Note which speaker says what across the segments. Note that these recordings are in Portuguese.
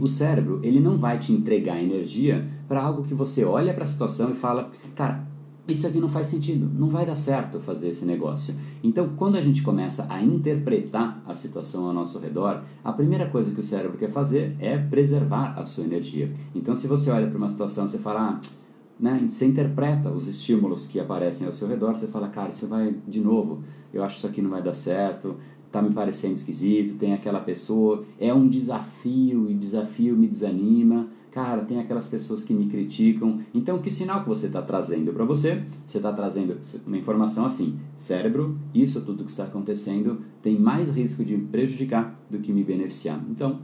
Speaker 1: O cérebro, ele não vai te entregar energia para algo que você olha para a situação e fala, cara, isso aqui não faz sentido, não vai dar certo fazer esse negócio. Então, quando a gente começa a interpretar a situação ao nosso redor, a primeira coisa que o cérebro quer fazer é preservar a sua energia. Então, se você olha para uma situação você fala, ah, né, você interpreta os estímulos que aparecem ao seu redor, você fala, cara, isso vai de novo, eu acho que isso aqui não vai dar certo, tá me parecendo esquisito, tem aquela pessoa, é um desafio e desafio me desanima. Cara, tem aquelas pessoas que me criticam. Então, que sinal que você está trazendo para você? Você está trazendo uma informação assim: cérebro, isso tudo que está acontecendo tem mais risco de me prejudicar do que me beneficiar. Então,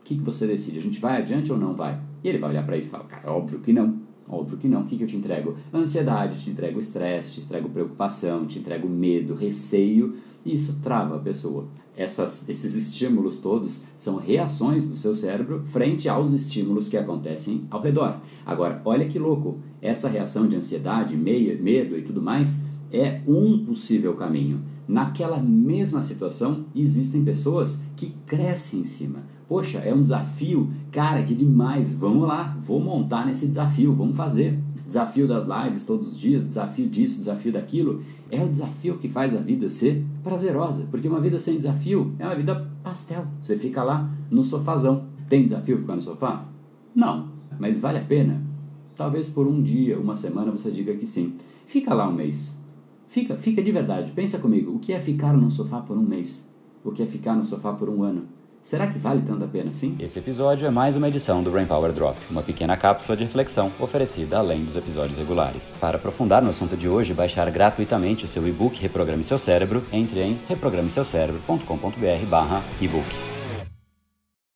Speaker 1: o que, que você decide? A gente vai adiante ou não vai? E ele vai olhar para isso e falar: cara, óbvio que não. Óbvio que não. O que, que eu te entrego? Ansiedade, te entrego estresse, te entrego preocupação, te entrego medo, receio e isso trava a pessoa. Essas, esses estímulos todos são reações do seu cérebro frente aos estímulos que acontecem ao redor. Agora, olha que louco, essa reação de ansiedade, medo e tudo mais é um possível caminho. Naquela mesma situação, existem pessoas que crescem em cima. Poxa, é um desafio, cara, que demais, vamos lá, vou montar nesse desafio, vamos fazer desafio das lives todos os dias, desafio disso, desafio daquilo, é o desafio que faz a vida ser prazerosa. Porque uma vida sem desafio é uma vida pastel. Você fica lá no sofazão. Tem desafio ficar no sofá? Não, mas vale a pena? Talvez por um dia, uma semana você diga que sim. Fica lá um mês. Fica, fica de verdade. Pensa comigo, o que é ficar no sofá por um mês? O que é ficar no sofá por um ano? Será que vale tanto a pena assim?
Speaker 2: Esse episódio é mais uma edição do Brain Power Drop, uma pequena cápsula de reflexão oferecida além dos episódios regulares. Para aprofundar no assunto de hoje baixar gratuitamente o seu e-book Reprograme Seu Cérebro, entre em reprogrameseucerebro.com.br/ebook.